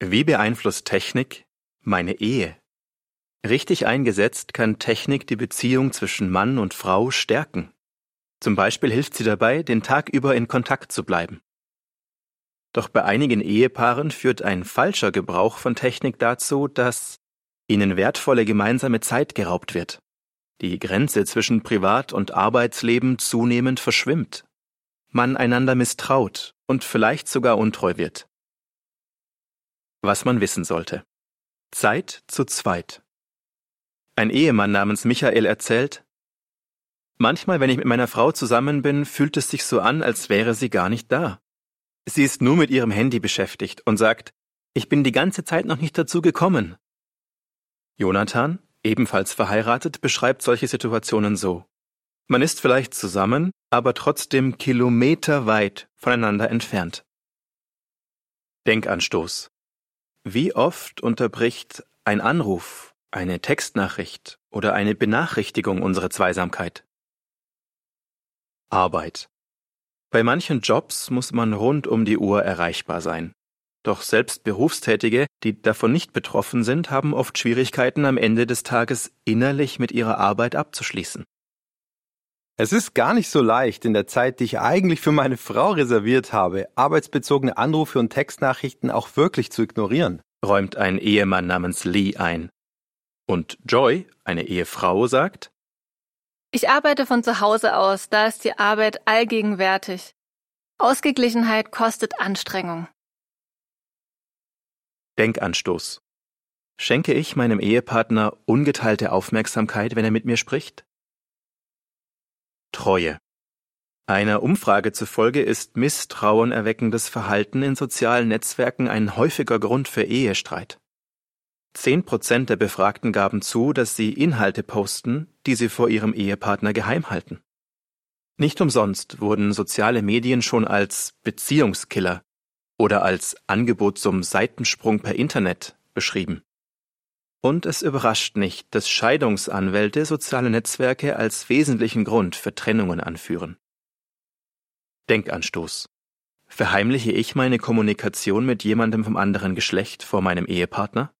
Wie beeinflusst Technik meine Ehe? Richtig eingesetzt kann Technik die Beziehung zwischen Mann und Frau stärken. Zum Beispiel hilft sie dabei, den Tag über in Kontakt zu bleiben. Doch bei einigen Ehepaaren führt ein falscher Gebrauch von Technik dazu, dass ihnen wertvolle gemeinsame Zeit geraubt wird. Die Grenze zwischen Privat- und Arbeitsleben zunehmend verschwimmt. Man einander misstraut und vielleicht sogar untreu wird. Was man wissen sollte. Zeit zu zweit. Ein Ehemann namens Michael erzählt, Manchmal, wenn ich mit meiner Frau zusammen bin, fühlt es sich so an, als wäre sie gar nicht da. Sie ist nur mit ihrem Handy beschäftigt und sagt, ich bin die ganze Zeit noch nicht dazu gekommen. Jonathan, ebenfalls verheiratet, beschreibt solche Situationen so. Man ist vielleicht zusammen, aber trotzdem kilometerweit voneinander entfernt. Denkanstoß. Wie oft unterbricht ein Anruf, eine Textnachricht oder eine Benachrichtigung unsere Zweisamkeit? Arbeit. Bei manchen Jobs muss man rund um die Uhr erreichbar sein. Doch selbst Berufstätige, die davon nicht betroffen sind, haben oft Schwierigkeiten am Ende des Tages innerlich mit ihrer Arbeit abzuschließen. Es ist gar nicht so leicht, in der Zeit, die ich eigentlich für meine Frau reserviert habe, arbeitsbezogene Anrufe und Textnachrichten auch wirklich zu ignorieren, räumt ein Ehemann namens Lee ein. Und Joy, eine Ehefrau, sagt, Ich arbeite von zu Hause aus, da ist die Arbeit allgegenwärtig. Ausgeglichenheit kostet Anstrengung. Denkanstoß. Schenke ich meinem Ehepartner ungeteilte Aufmerksamkeit, wenn er mit mir spricht? Treue. Einer Umfrage zufolge ist misstrauenerweckendes Verhalten in sozialen Netzwerken ein häufiger Grund für Ehestreit. Zehn Prozent der Befragten gaben zu, dass sie Inhalte posten, die sie vor ihrem Ehepartner geheim halten. Nicht umsonst wurden soziale Medien schon als Beziehungskiller oder als Angebot zum Seitensprung per Internet beschrieben. Und es überrascht nicht, dass Scheidungsanwälte soziale Netzwerke als wesentlichen Grund für Trennungen anführen. Denkanstoß. Verheimliche ich meine Kommunikation mit jemandem vom anderen Geschlecht vor meinem Ehepartner?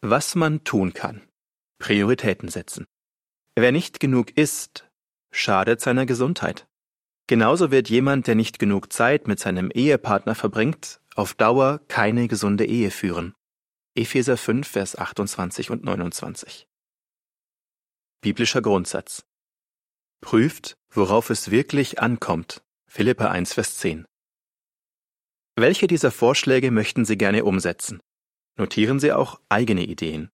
Was man tun kann. Prioritäten setzen. Wer nicht genug isst, schadet seiner Gesundheit. Genauso wird jemand, der nicht genug Zeit mit seinem Ehepartner verbringt, auf Dauer keine gesunde Ehe führen. Epheser 5, Vers 28 und 29. Biblischer Grundsatz. Prüft, worauf es wirklich ankommt. Philippa 1, Vers 10. Welche dieser Vorschläge möchten Sie gerne umsetzen? Notieren Sie auch eigene Ideen.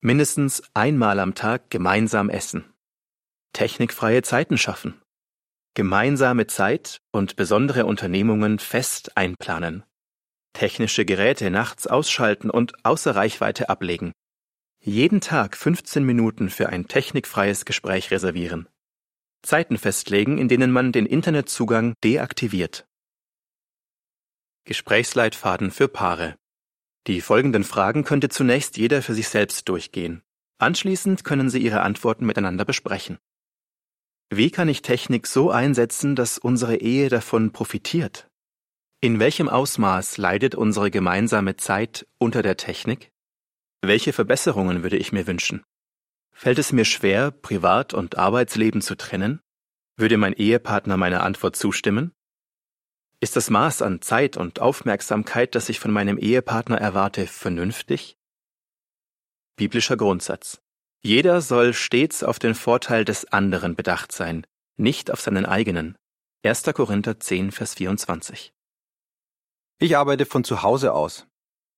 Mindestens einmal am Tag gemeinsam essen. Technikfreie Zeiten schaffen. Gemeinsame Zeit und besondere Unternehmungen fest einplanen technische Geräte nachts ausschalten und außer Reichweite ablegen. Jeden Tag 15 Minuten für ein technikfreies Gespräch reservieren. Zeiten festlegen, in denen man den Internetzugang deaktiviert. Gesprächsleitfaden für Paare. Die folgenden Fragen könnte zunächst jeder für sich selbst durchgehen. Anschließend können Sie Ihre Antworten miteinander besprechen. Wie kann ich Technik so einsetzen, dass unsere Ehe davon profitiert? In welchem Ausmaß leidet unsere gemeinsame Zeit unter der Technik? Welche Verbesserungen würde ich mir wünschen? Fällt es mir schwer, Privat- und Arbeitsleben zu trennen? Würde mein Ehepartner meiner Antwort zustimmen? Ist das Maß an Zeit und Aufmerksamkeit, das ich von meinem Ehepartner erwarte, vernünftig? Biblischer Grundsatz. Jeder soll stets auf den Vorteil des anderen bedacht sein, nicht auf seinen eigenen. 1. Korinther 10, Vers 24. Ich arbeite von zu Hause aus.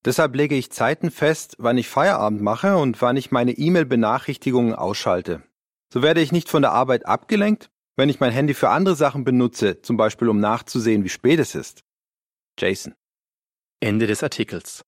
Deshalb lege ich Zeiten fest, wann ich Feierabend mache und wann ich meine E-Mail-Benachrichtigungen ausschalte. So werde ich nicht von der Arbeit abgelenkt, wenn ich mein Handy für andere Sachen benutze, zum Beispiel um nachzusehen, wie spät es ist. Jason. Ende des Artikels.